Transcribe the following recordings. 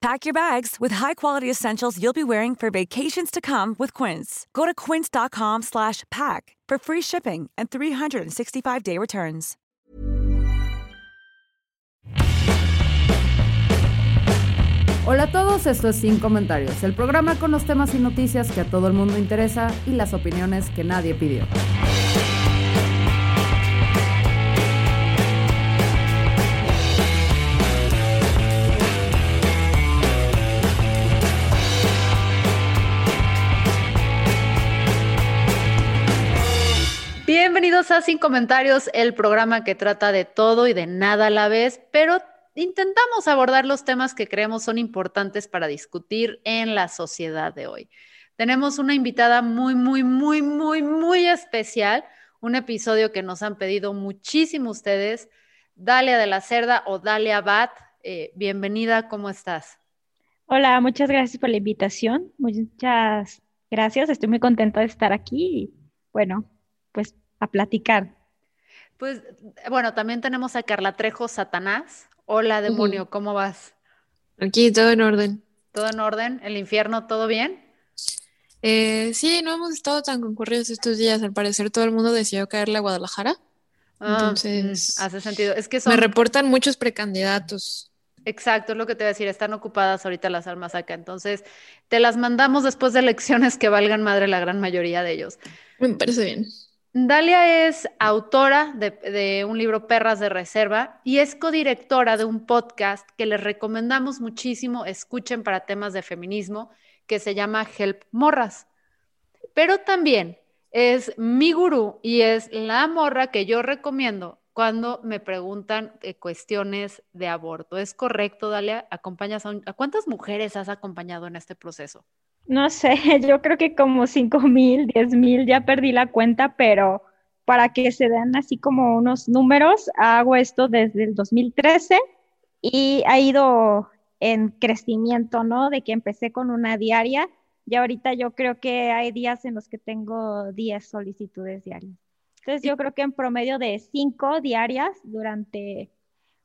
Pack your bags with high-quality essentials you'll be wearing for vacations to come with Quince. Go to quince.com slash pack for free shipping and 365-day returns. Hola a todos, esto es Sin Comentarios, el programa con los temas y noticias que a todo el mundo interesa y las opiniones que nadie pidió. Sin Comentarios, el programa que trata de todo y de nada a la vez, pero intentamos abordar los temas que creemos son importantes para discutir en la sociedad de hoy. Tenemos una invitada muy, muy, muy, muy, muy especial, un episodio que nos han pedido muchísimo ustedes, Dalia de la Cerda o Dalia Bat. Eh, bienvenida, ¿cómo estás? Hola, muchas gracias por la invitación. Muchas gracias, estoy muy contenta de estar aquí. bueno, pues a platicar. Pues bueno, también tenemos a Carla Trejo Satanás. Hola, demonio, ¿cómo vas? Aquí todo en orden. ¿Todo en orden? ¿El infierno todo bien? Eh, sí, no hemos estado tan concurridos estos días. Al parecer todo el mundo decidió caerle a Guadalajara. Ah, Entonces, mm, hace sentido. Es que me reportan muchos precandidatos. Exacto, es lo que te voy a decir. Están ocupadas ahorita las almas acá. Entonces, te las mandamos después de elecciones que valgan madre la gran mayoría de ellos. Me parece bien. Dalia es autora de, un libro Perras de Reserva y es codirectora de un podcast que les recomendamos muchísimo, escuchen para temas de feminismo, que se llama Help Morras. Pero también es mi gurú y es la morra que yo recomiendo cuando me preguntan eh, cuestiones de aborto. ¿Es correcto, Dalia? ¿Acompañas a, un, a cuántas mujeres has acompañado en este proceso? No sé, yo creo que como 5 mil, 10 mil, ya perdí la cuenta, pero para que se den así como unos números, hago esto desde el 2013 y ha ido en crecimiento, ¿no? De que empecé con una diaria y ahorita yo creo que hay días en los que tengo 10 solicitudes diarias. Entonces yo creo que en promedio de 5 diarias durante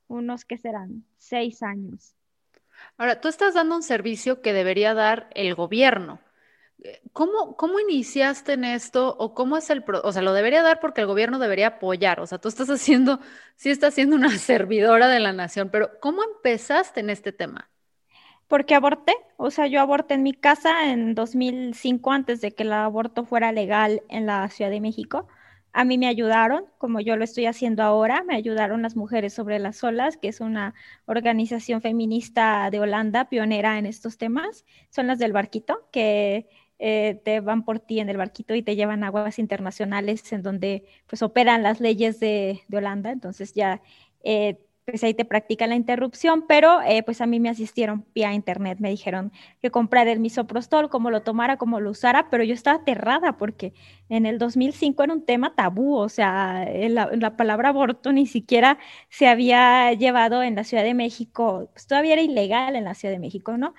unos que serán 6 años. Ahora, tú estás dando un servicio que debería dar el gobierno. ¿Cómo, ¿Cómo iniciaste en esto o cómo es el pro o sea, lo debería dar porque el gobierno debería apoyar, o sea, tú estás haciendo, sí estás siendo una servidora de la nación, pero ¿cómo empezaste en este tema? Porque aborté, o sea, yo aborté en mi casa en 2005 antes de que el aborto fuera legal en la Ciudad de México. A mí me ayudaron, como yo lo estoy haciendo ahora, me ayudaron las Mujeres sobre las Olas, que es una organización feminista de Holanda, pionera en estos temas. Son las del barquito, que eh, te van por ti en el barquito y te llevan a aguas internacionales en donde pues operan las leyes de, Holanda. Entonces ya eh, pues ahí te practican la interrupción, pero eh, pues a mí me asistieron vía internet, me dijeron que comprara el misoprostol, cómo lo tomara, cómo lo usara, pero yo estaba aterrada porque en el 2005 era un tema tabú, o sea, la, la palabra aborto ni siquiera se había llevado en la Ciudad de México, pues todavía era ilegal en la Ciudad de México, ¿no?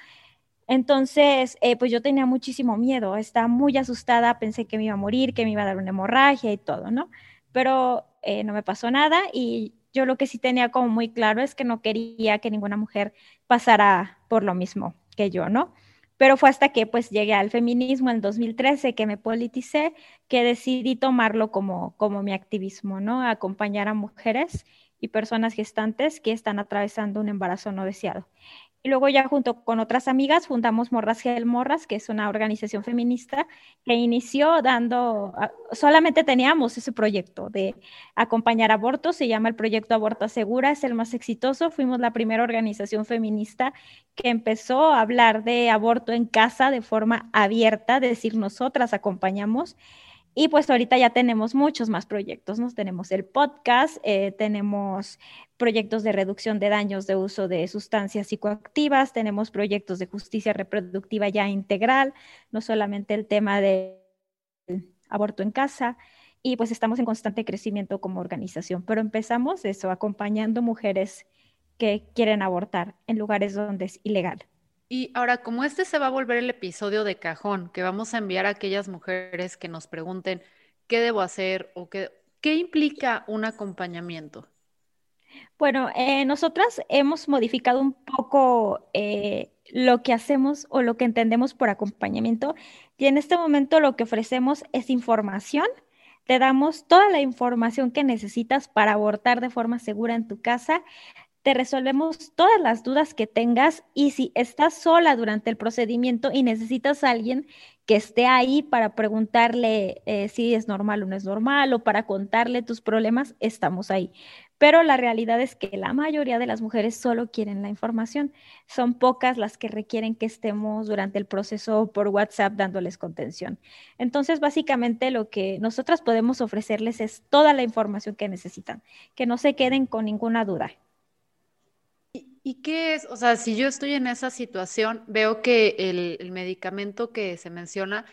Entonces, eh, pues yo tenía muchísimo miedo, estaba muy asustada, pensé que me iba a morir, que me iba a dar una hemorragia y todo, ¿no? Pero eh, no me pasó nada y yo lo que sí tenía como muy claro es que no quería que ninguna mujer pasara por lo mismo que yo, ¿no? Pero fue hasta que pues llegué al feminismo en 2013 que me politicé, que decidí tomarlo como, como mi activismo, ¿no? Acompañar a mujeres y personas gestantes que están atravesando un embarazo no deseado. Y luego ya junto con otras amigas fundamos Morras Gel Morras, que es una organización feminista que inició dando, solamente teníamos ese proyecto de acompañar abortos, se llama el proyecto Aborta Segura, es el más exitoso, fuimos la primera organización feminista que empezó a hablar de aborto en casa de forma abierta, decir nosotras acompañamos. Y pues ahorita ya tenemos muchos más proyectos, ¿no? Tenemos el podcast, eh, tenemos proyectos de reducción de daños de uso de sustancias psicoactivas, tenemos proyectos de justicia reproductiva ya integral, no solamente el tema de aborto en casa. y pues estamos en constante crecimiento como organización, pero empezamos eso, acompañando mujeres que quieren abortar en lugares donde es ilegal. Y ahora, como este se va a volver el episodio de cajón, que vamos a enviar a aquellas mujeres que nos pregunten qué debo hacer o qué, qué implica un acompañamiento. Bueno, eh, nosotras hemos modificado un poco eh, lo que hacemos o lo que entendemos por acompañamiento y en este momento lo que ofrecemos es información. Te damos toda la información que necesitas para abortar de forma segura en tu casa te resolvemos todas las dudas que tengas y si estás sola durante el procedimiento y necesitas a alguien que esté ahí para preguntarle eh, si es normal o no es normal o para contarle tus problemas, estamos ahí. Pero la realidad es que la mayoría de las mujeres solo quieren la información. Son pocas las que requieren que estemos durante el proceso por WhatsApp dándoles contención. Entonces, básicamente lo que nosotras podemos ofrecerles es toda la información que necesitan, que no se queden con ninguna duda. ¿Y qué es? O sea, si yo estoy en esa situación, veo que el, medicamento que se menciona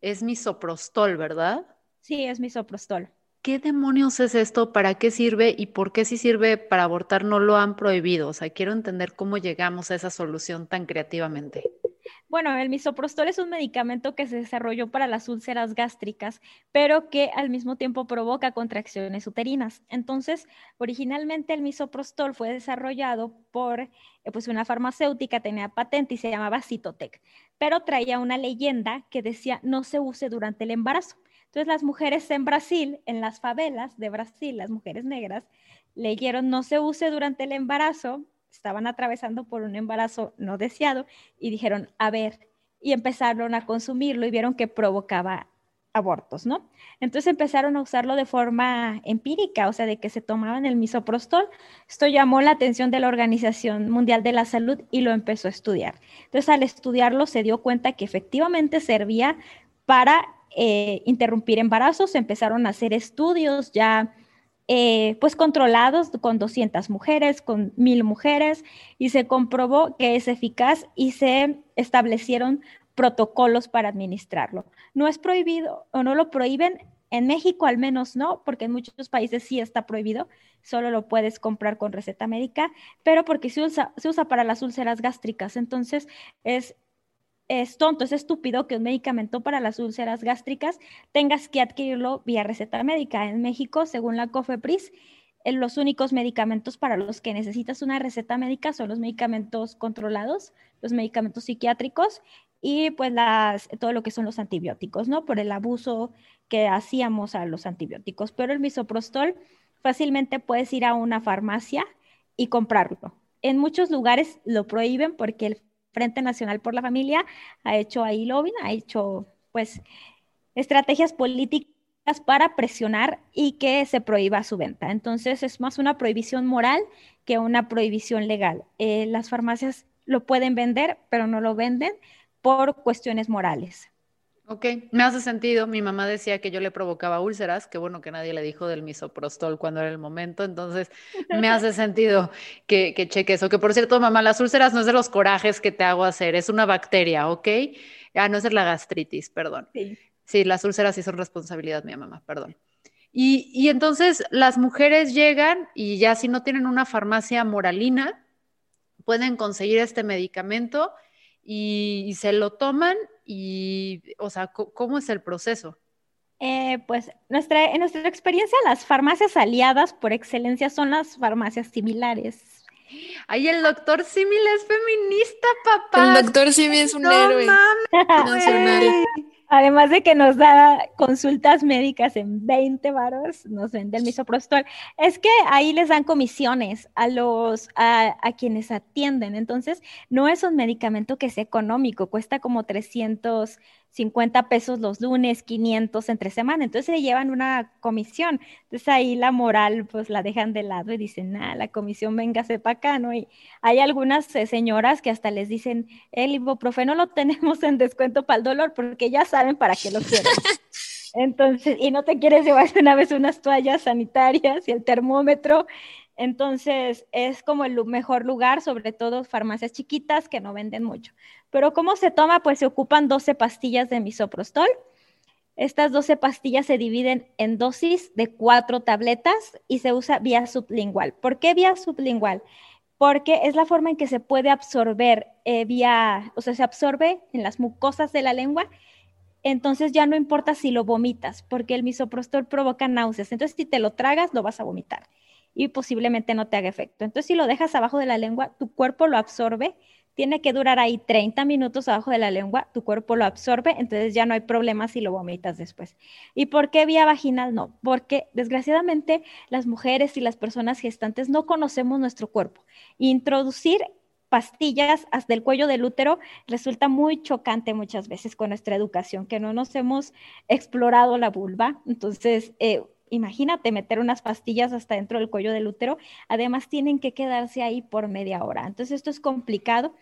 es misoprostol, ¿verdad? Sí, es misoprostol. ¿Qué demonios es esto? ¿Para qué sirve? ¿Y por qué si sirve para abortar no lo han prohibido? O sea, quiero entender cómo llegamos a esa solución tan creativamente. Bueno, el misoprostol es un medicamento que se desarrolló para las úlceras gástricas, pero que al mismo tiempo provoca contracciones uterinas. Entonces, originalmente el misoprostol fue desarrollado por eh, pues una farmacéutica, tenía patente y se llamaba Citotec, pero traía una leyenda que decía no se use durante el embarazo. Entonces, las mujeres en Brasil, en las favelas de Brasil, las mujeres negras, leyeron no se use durante el embarazo estaban atravesando por un embarazo no deseado y dijeron, a ver, y empezaron a consumirlo y vieron que provocaba abortos, ¿no? Entonces empezaron a usarlo de forma empírica, o sea, de que se tomaban el misoprostol. Esto llamó la atención de la Organización Mundial de la Salud y lo empezó a estudiar. Entonces, al estudiarlo, se dio cuenta que efectivamente servía para eh, interrumpir embarazos. Empezaron a hacer estudios ya eh, pues controlados con 200 mujeres, con 1000 mujeres, y se comprobó que es eficaz y se establecieron protocolos para administrarlo. No es prohibido o no lo prohíben, en México al menos no, porque en muchos países sí está prohibido, solo lo puedes comprar con receta médica, pero porque se usa, se usa para las úlceras gástricas, entonces es es tonto, es estúpido que un medicamento para las úlceras gástricas tengas que adquirirlo vía receta médica. En México, según la COFEPRIS, eh, los únicos medicamentos para los que necesitas una receta médica son los medicamentos controlados, los medicamentos psiquiátricos y pues las, todo lo que son los antibióticos, ¿no? Por el abuso que hacíamos a los antibióticos. Pero el misoprostol fácilmente puedes ir a una farmacia y comprarlo. En muchos lugares lo prohíben porque el Frente Nacional por la Familia ha hecho ahí lobbying, ha hecho pues estrategias políticas para presionar y que se prohíba su venta. Entonces es más una prohibición moral que una prohibición legal. Eh, las farmacias lo pueden vender, pero no lo venden por cuestiones morales. Ok, me hace sentido. Mi mamá decía que yo le provocaba úlceras, qué bueno que nadie le dijo del misoprostol cuando era el momento, entonces me hace sentido que, que cheque eso. Que por cierto, mamá, las úlceras no es de los corajes que te hago hacer, es una bacteria, ¿ok? Ah, no es de la gastritis, perdón. Sí. sí, las úlceras sí son responsabilidad mía, mamá, perdón. Y, y entonces las mujeres llegan y ya si no tienen una farmacia moralina, pueden conseguir este medicamento y, se lo toman y, o sea, ¿cómo es el proceso? Eh, pues nuestra, en nuestra experiencia, las farmacias aliadas por excelencia son las farmacias similares. Ay, el doctor Simil es feminista, papá. El doctor Simil es un no héroe nacional. Además de que nos da consultas médicas en 20 varos, nos vende el misoprostol. Es que ahí les dan comisiones a los a, a, quienes atienden. Entonces, no es un medicamento que sea económico, cuesta como 300 50 pesos los lunes, 500 entre semana, entonces se llevan una comisión. Entonces ahí la moral pues la dejan de lado y dicen, nada, la comisión véngase para acá, ¿no? Y hay algunas eh, señoras que hasta les dicen, el ibuprofeno lo tenemos en descuento para el dolor porque ya saben para qué lo quieren. Entonces, y no te quieres llevar una vez unas toallas sanitarias y el termómetro. Entonces, es como el mejor lugar, sobre todo farmacias chiquitas que no venden mucho. Pero ¿cómo se toma? Pues se ocupan 12 pastillas de misoprostol Estas 12 pastillas se dividen en dosis de cuatro tabletas y se usa vía sublingual. ¿Por qué vía sublingual? Porque es la forma en que se puede absorber eh, vía, o sea, se absorbe en las mucosas de la lengua. Entonces ya no importa si lo vomitas, porque el misoprostol provoca náuseas. Entonces, si te lo tragas, lo vas a vomitar y posiblemente no te haga efecto. Entonces, si lo dejas abajo de la lengua, tu cuerpo lo absorbe tiene que durar ahí 30 minutos abajo de la lengua, tu cuerpo lo absorbe, entonces ya no hay problema si lo vomitas después. ¿Y por qué vía vaginal no? Porque desgraciadamente las mujeres y las personas gestantes no conocemos nuestro cuerpo. Introducir pastillas hasta el cuello del útero resulta muy chocante muchas veces con nuestra educación, que no nos hemos explorado la vulva. Entonces, eh, imagínate meter unas pastillas hasta dentro del cuello del útero. Además, tienen que quedarse ahí por media hora. Entonces, esto es complicado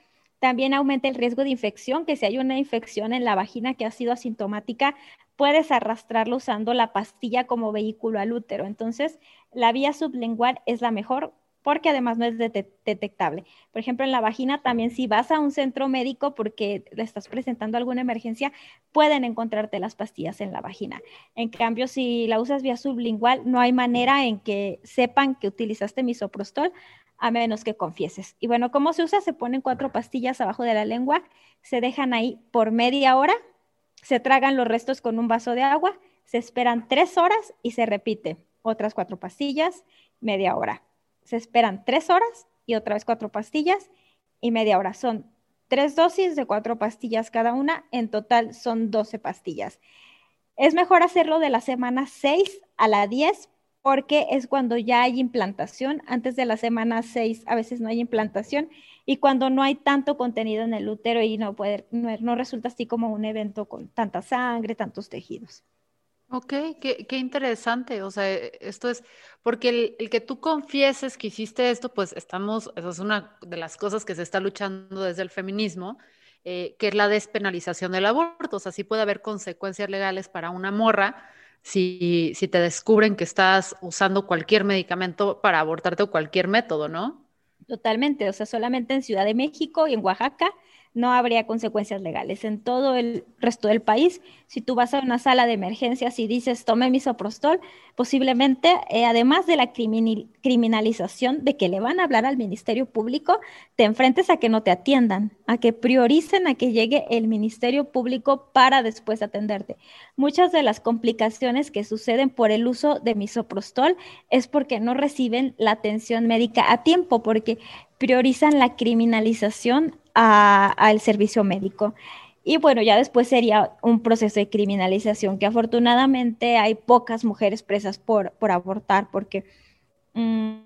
también aumenta el riesgo de infección, que si hay una infección en la vagina que ha sido asintomática, puedes arrastrarlo usando la pastilla como vehículo al útero. Entonces, la vía sublingual es la mejor porque además no es detectable. Por ejemplo, en la vagina también si vas a un centro médico porque le estás presentando alguna emergencia, pueden encontrarte las pastillas en la vagina. En cambio, si la usas vía sublingual, no hay manera en que sepan que utilizaste misoprostol a menos que confieses. Y bueno, ¿cómo se usa? Se ponen cuatro pastillas abajo de la lengua, se dejan ahí por media hora, se tragan los restos con un vaso de agua, se esperan tres horas y se repite. Otras cuatro pastillas, media hora. Se esperan tres horas y otra vez cuatro pastillas y media hora. Son tres dosis de cuatro pastillas cada una, en total son 12 pastillas. Es mejor hacerlo de la semana 6 a la 10 porque es cuando ya hay implantación. Antes de la semana 6 a veces no hay implantación y cuando no hay tanto contenido en el útero y no, puede, no, resulta así como un evento con tanta sangre, tantos tejidos. Ok, qué, interesante. O sea, esto es porque el, que tú confieses que hiciste esto, pues estamos, eso es una de las cosas que se está luchando desde el feminismo, eh, que es la despenalización del aborto. O sea, sí puede haber consecuencias legales para una morra si, si te descubren que estás usando cualquier medicamento para abortarte o cualquier método, ¿no? Totalmente, o sea, solamente en Ciudad de México y en Oaxaca no habría consecuencias legales. En todo el resto del país, si tú vas a una sala de emergencias y dices tome misoprostol, posiblemente, eh, además de la criminalización de que le van a hablar al Ministerio Público, te enfrentes a que no te atiendan, a que prioricen a que llegue el Ministerio Público para después atenderte. Muchas de las complicaciones que suceden por el uso de misoprostol es porque no reciben la atención médica a tiempo, porque priorizan la criminalización al servicio médico. Y bueno, ya después sería un proceso de criminalización, que afortunadamente hay pocas mujeres presas por, por abortar, porque mm,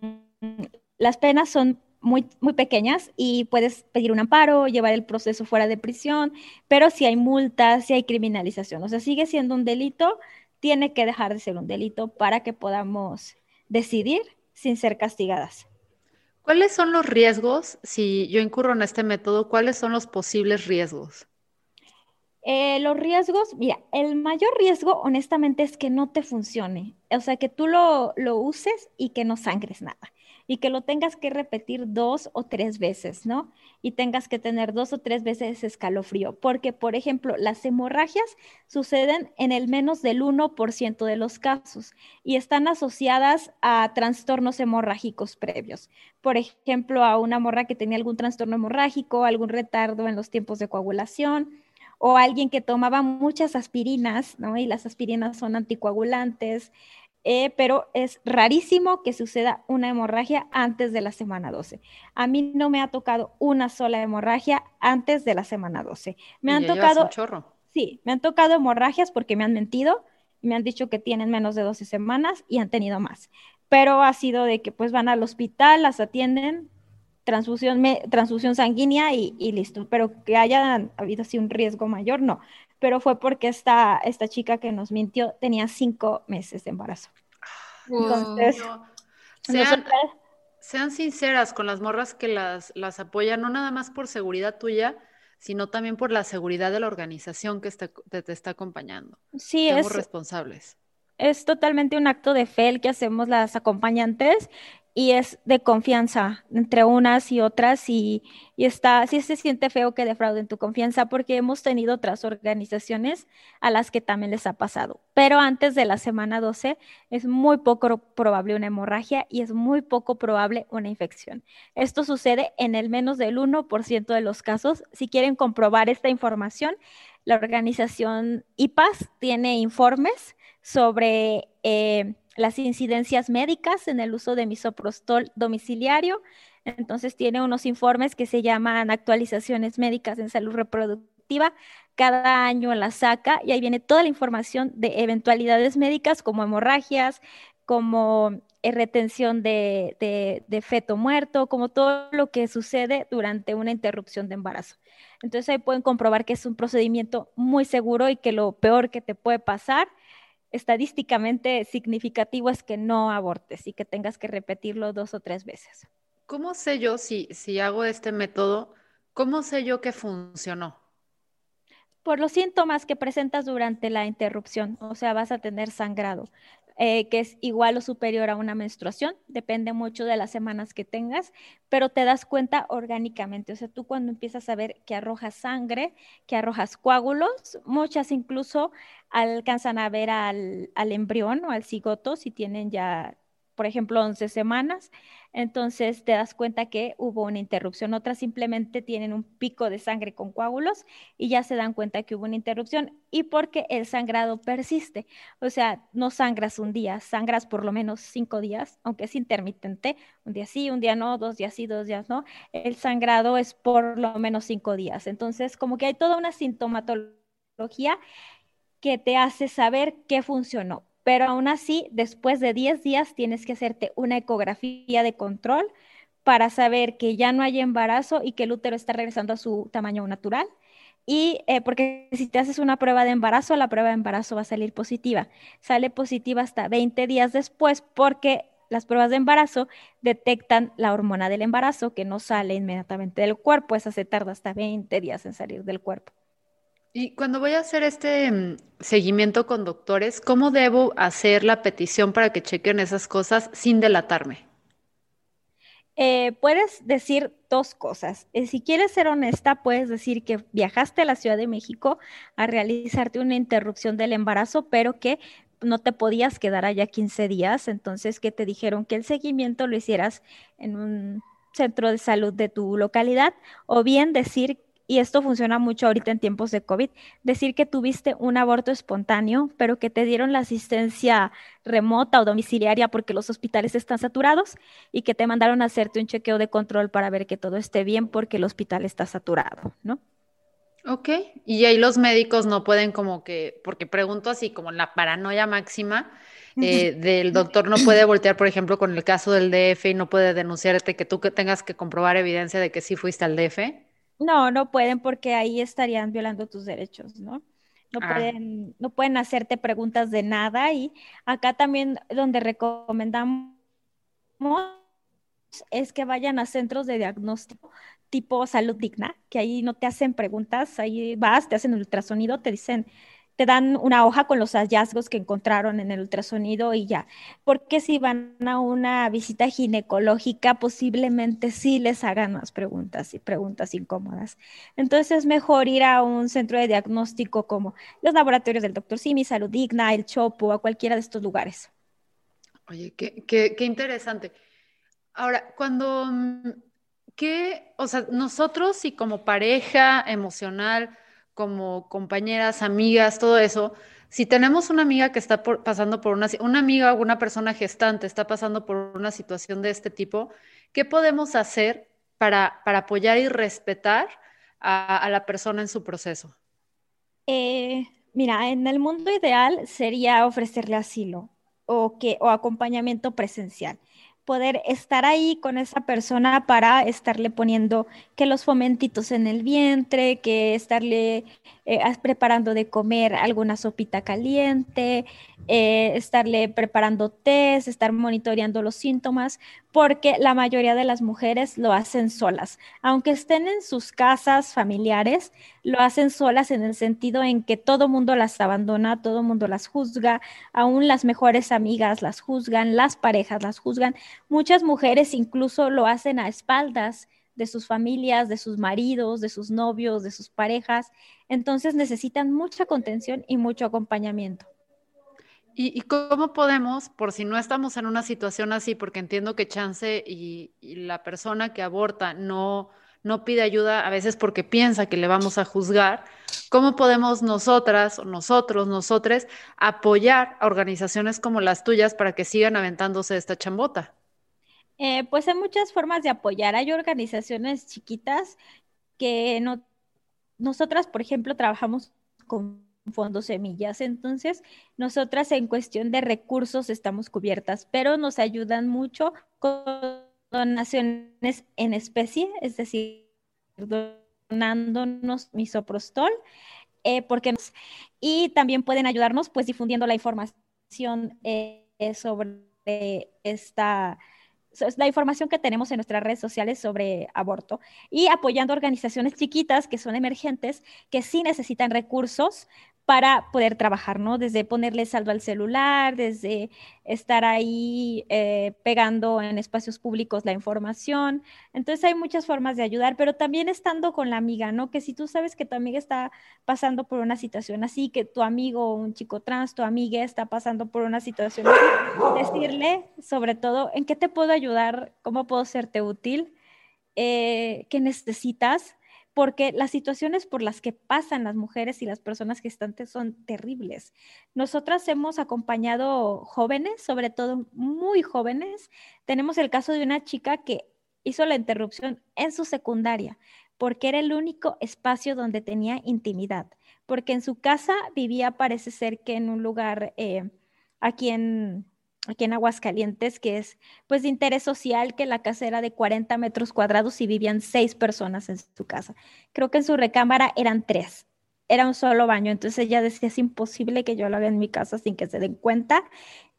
las penas son muy, muy pequeñas y puedes pedir un amparo, llevar el proceso fuera de prisión, pero si hay multas, si hay criminalización, o sea, sigue siendo un delito, tiene que dejar de ser un delito para que podamos decidir sin ser castigadas. ¿Cuáles son los riesgos si yo incurro en este método? ¿Cuáles son los posibles riesgos? Eh, los riesgos, mira, el mayor riesgo honestamente es que no te funcione, o sea, que tú lo, lo uses y que no sangres nada y que lo tengas que repetir dos o tres veces, ¿no? Y tengas que tener dos o tres veces escalofrío, porque, por ejemplo, las hemorragias suceden en el menos del 1% de los casos y están asociadas a trastornos hemorrágicos previos. Por ejemplo, a una morra que tenía algún trastorno hemorrágico, algún retardo en los tiempos de coagulación, o alguien que tomaba muchas aspirinas, ¿no? Y las aspirinas son anticoagulantes, eh, pero es rarísimo que suceda una hemorragia antes de la semana 12. A mí no me ha tocado una sola hemorragia antes de la semana 12. Me han tocado... chorro. Sí, me han tocado hemorragias porque me han mentido, me han dicho que tienen menos de 12 semanas y han tenido más. Pero ha sido de que pues van al hospital, las atienden, transfusión, transfusión sanguínea y, y, listo. Pero que haya habido así un riesgo mayor, no pero fue porque esta, esta chica que nos mintió tenía cinco meses de embarazo. Entonces, sean, sinceras con las morras que las, las apoyan, no nada más por seguridad tuya, sino también por la seguridad de la organización que te, te, está acompañando. Sí, Somos responsables. Es totalmente un acto de fe el que hacemos las acompañantes y es de confianza entre unas y otras y, y está, sí se siente feo que defrauden tu confianza porque hemos tenido otras organizaciones a las que también les ha pasado. Pero antes de la semana 12 es muy poco probable una hemorragia y es muy poco probable una infección. Esto sucede en el menos del 1% de los casos. Si quieren comprobar esta información, la organización IPAS tiene informes sobre... Eh, las incidencias médicas en el uso de misoprostol domiciliario. Entonces tiene unos informes que se llaman actualizaciones médicas en salud reproductiva. Cada año la saca y ahí viene toda la información de eventualidades médicas como hemorragias, como eh, retención de, de, feto muerto, como todo lo que sucede durante una interrupción de embarazo. Entonces ahí pueden comprobar que es un procedimiento muy seguro y que lo peor que te puede pasar estadísticamente significativo es que no abortes y que tengas que repetirlo dos o tres veces. ¿Cómo sé yo si, si hago este método? ¿Cómo sé yo que funcionó? Por los síntomas que presentas durante la interrupción, o sea, vas a tener sangrado. Eh, que es igual o superior a una menstruación, depende mucho de las semanas que tengas, pero te das cuenta orgánicamente, o sea, tú cuando empiezas a ver que arrojas sangre, que arrojas coágulos, muchas incluso alcanzan a ver al, al embrión o al cigoto si tienen ya por ejemplo, 11 semanas, entonces te das cuenta que hubo una interrupción. Otras simplemente tienen un pico de sangre con coágulos y ya se dan cuenta que hubo una interrupción y porque el sangrado persiste. O sea, no sangras un día, sangras por lo menos cinco días, aunque es intermitente, un día sí, un día no, dos días sí, dos días no. El sangrado es por lo menos cinco días. Entonces, como que hay toda una sintomatología que te hace saber qué funcionó pero aún así, después de 10 días tienes que hacerte una ecografía de control para saber que ya no hay embarazo y que el útero está regresando a su tamaño natural. Y eh, porque si te haces una prueba de embarazo, la prueba de embarazo va a salir positiva. Sale positiva hasta 20 días después porque las pruebas de embarazo detectan la hormona del embarazo que no sale inmediatamente del cuerpo. Esa se tarda hasta 20 días en salir del cuerpo. Y cuando voy a hacer este mm, seguimiento con doctores, ¿cómo debo hacer la petición para que chequen esas cosas sin delatarme? Eh, puedes decir dos cosas. Eh, si quieres ser honesta, puedes decir que viajaste a la Ciudad de México a realizarte una interrupción del embarazo, pero que no te podías quedar allá 15 días, entonces que te dijeron que el seguimiento lo hicieras en un centro de salud de tu localidad, o bien decir y esto funciona mucho ahorita en tiempos de COVID, decir que tuviste un aborto espontáneo, pero que te dieron la asistencia remota o domiciliaria porque los hospitales están saturados y que te mandaron a hacerte un chequeo de control para ver que todo esté bien porque el hospital está saturado, ¿no? Ok, y ahí los médicos no pueden como que, porque pregunto así como la paranoia máxima eh, del doctor no puede voltear, por ejemplo, con el caso del DF y no puede denunciarte que tú que tengas que comprobar evidencia de que sí fuiste al DF. No, no pueden porque ahí estarían violando tus derechos, ¿no? No ah. pueden, no pueden hacerte preguntas de nada y acá también donde recomendamos es que vayan a centros de diagnóstico tipo salud digna, que ahí no te hacen preguntas, ahí vas, te hacen ultrasonido, te dicen te dan una hoja con los hallazgos que encontraron en el ultrasonido y ya. Porque si van a una visita ginecológica, posiblemente sí les hagan más preguntas y preguntas incómodas. Entonces es mejor ir a un centro de diagnóstico como los laboratorios del Dr. Simi, Salud Digna, el Chopo, a cualquiera de estos lugares. Oye, qué, qué, qué interesante. Ahora, cuando, mm, ¿qué, o sea, nosotros y como pareja emocional, como compañeras, amigas, todo eso, si tenemos una amiga que está pasando por una, una amiga o una persona gestante está pasando por una situación de este tipo, ¿qué podemos hacer para, para apoyar y respetar a, la persona en su proceso? Eh, mira, en el mundo ideal sería ofrecerle asilo o, que, o acompañamiento presencial poder estar ahí con esa persona para estarle poniendo que los fomentitos en el vientre, que estarle eh, preparando de comer alguna sopita caliente, eh, estarle preparando test, estar monitoreando los síntomas, porque la mayoría de las mujeres lo hacen solas. Aunque estén en sus casas familiares, lo hacen solas en el sentido en que todo mundo las abandona, todo mundo las juzga, aún las mejores amigas las juzgan, las parejas las juzgan, muchas mujeres incluso lo hacen a espaldas de sus familias, de sus maridos, de sus novios, de sus parejas. Entonces necesitan mucha contención y mucho acompañamiento. ¿Y, cómo podemos, por si no estamos en una situación así, porque entiendo que chance y, la persona que aborta no, no pide ayuda a veces porque piensa que le vamos a juzgar, ¿cómo podemos nosotras o nosotros, nosotres, apoyar a organizaciones como las tuyas para que sigan aventándose esta chambota? Eh, pues hay muchas formas de apoyar. Hay organizaciones chiquitas que no, nosotras, por ejemplo, trabajamos con fondos semillas. Entonces, nosotras en cuestión de recursos estamos cubiertas, pero nos ayudan mucho con donaciones en especie, es decir, donándonos misoprostol, eh, porque y también pueden ayudarnos pues difundiendo la información eh, sobre esta la información que tenemos en nuestras redes sociales sobre aborto y apoyando organizaciones chiquitas que son emergentes, que sí necesitan recursos para poder trabajar, ¿no? Desde ponerle saldo al celular, desde estar ahí eh, pegando en espacios públicos la información. Entonces hay muchas formas de ayudar, pero también estando con la amiga, ¿no? Que si tú sabes que tu amiga está pasando por una situación así, que tu amigo, un chico trans, tu amiga está pasando por una situación así, decirle sobre todo en qué te puedo ayudar, cómo puedo serte útil, eh, qué necesitas porque las situaciones por las que pasan las mujeres y las personas gestantes son terribles. Nosotras hemos acompañado jóvenes, sobre todo muy jóvenes. Tenemos el caso de una chica que hizo la interrupción en su secundaria porque era el único espacio donde tenía intimidad, porque en su casa vivía, parece ser que en un lugar eh, aquí en aquí en Aguascalientes, que es pues de interés social, que la casa era de 40 metros cuadrados y vivían seis personas en su casa. Creo que en su recámara eran tres, era un solo baño, entonces ella decía, es imposible que yo lo haga en mi casa sin que se den cuenta.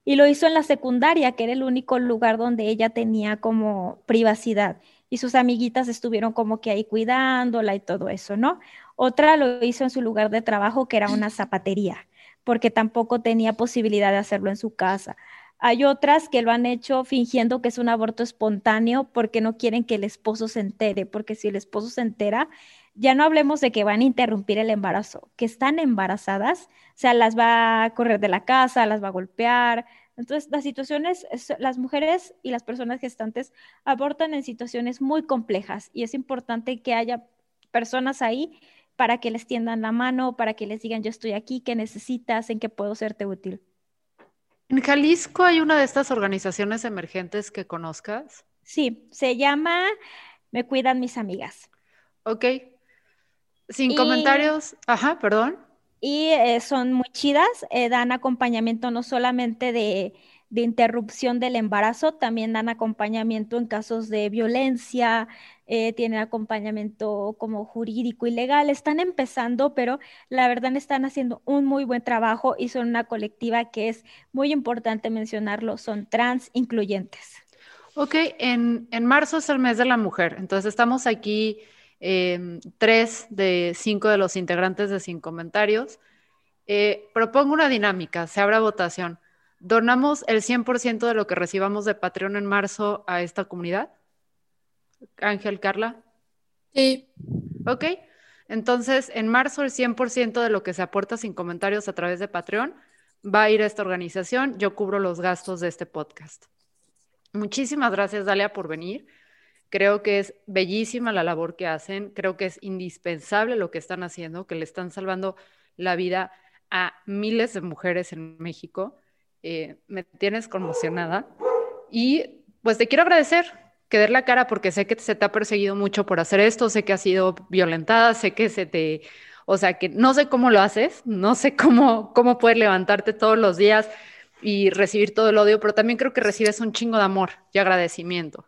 Y lo hizo en la secundaria, que era el único lugar donde ella tenía como privacidad. Y sus amiguitas estuvieron como que ahí cuidándola y todo eso, ¿no? Otra lo hizo en su lugar de trabajo, que era una zapatería, porque tampoco tenía posibilidad de hacerlo en su casa. Hay otras que lo han hecho fingiendo que es un aborto espontáneo porque no quieren que el esposo se entere, porque si el esposo se entera, ya no hablemos de que van a interrumpir el embarazo, que están embarazadas, o sea, las va a correr de la casa, las va a golpear. Entonces, las situaciones, las mujeres y las personas gestantes abortan en situaciones muy complejas y es importante que haya personas ahí para que les tiendan la mano, para que les digan yo estoy aquí, qué necesitas, en qué puedo serte útil. ¿En Jalisco hay una de estas organizaciones emergentes que conozcas? Sí, se llama Me Cuidan Mis Amigas. Ok. Sin comentarios. Ajá, perdón. Y eh, son muy chidas, eh, dan acompañamiento no solamente de de interrupción del embarazo, también dan acompañamiento en casos de violencia, eh, tienen acompañamiento como jurídico y legal. Están empezando, pero la verdad están haciendo un muy buen trabajo y son una colectiva que es muy importante mencionarlo, son trans incluyentes. Ok, en, marzo es el mes de la mujer, entonces estamos aquí em, tres de cinco de los integrantes de Sin Comentarios. Eh, propongo una dinámica, se abra votación ¿Donamos el 100% de lo que recibamos de Patreon en marzo a esta comunidad? Ángel, Carla. Sí. Ok. Entonces, en marzo el 100% de lo que se aporta sin comentarios a través de Patreon va a ir a esta organización. Yo cubro los gastos de este podcast. Muchísimas gracias, Dalia, por venir. Creo que es bellísima la labor que hacen. Creo que es indispensable lo que están haciendo, que le están salvando la vida a miles de mujeres en México. Eh, me tienes conmocionada. Y pues te quiero agradecer que der la cara porque sé que se te ha perseguido mucho por hacer esto, sé que has sido violentada, sé que se te, o sea, que no sé cómo lo haces, no sé cómo, cómo poder levantarte todos los días y recibir todo el odio, pero también creo que recibes un chingo de amor y agradecimiento.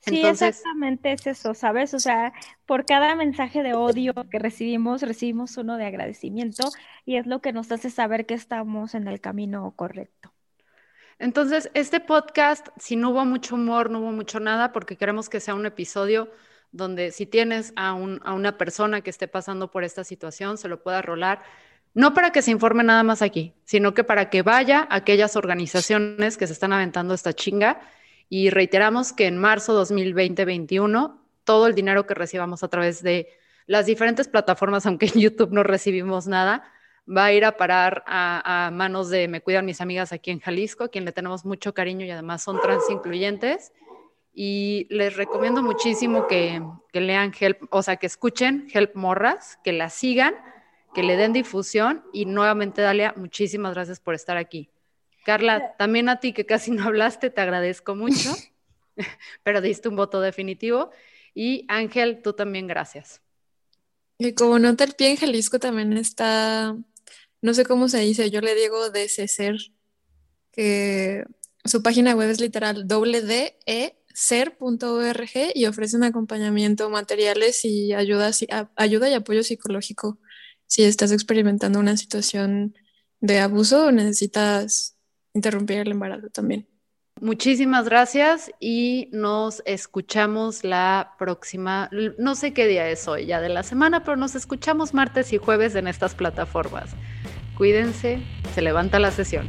Sí, exactamente es eso, ¿sabes? O sea, por cada mensaje de odio que recibimos, recibimos uno de agradecimiento y es lo que nos hace saber que estamos en el camino correcto. Entonces, este podcast, si no hubo mucho humor, no hubo mucho nada, porque queremos que sea un episodio donde si tienes a, a una persona que esté pasando por esta situación, se lo pueda rolar, no para que se informe nada más aquí, sino que para que vaya a aquellas organizaciones que se están aventando esta chinga Y reiteramos que en marzo 2020-21, todo el dinero que recibamos a través de las diferentes plataformas, aunque en YouTube no recibimos nada, va a ir a parar a, manos de Me Cuidan Mis Amigas aquí en Jalisco, a quien le tenemos mucho cariño y además son trans incluyentes. Y les recomiendo muchísimo que, que lean Help, o sea, que escuchen Help Morras, que la sigan, que le den difusión y nuevamente, Dalia, muchísimas gracias por estar aquí. Carla, también a ti que casi no hablaste, te agradezco mucho, pero diste un voto definitivo. Y Ángel, tú también gracias. Y como nota el pie en Jalisco también está, no sé cómo se dice, yo le digo de ser, que su página web es literal wdeser.org y ofrece un acompañamiento, materiales y ayuda, ayuda y apoyo psicológico si estás experimentando una situación de abuso o necesitas interrumpir el embarazo también. Muchísimas gracias y nos escuchamos la próxima, no sé qué día es hoy ya de la semana, pero nos escuchamos martes y jueves en estas plataformas. Cuídense, se levanta la sesión.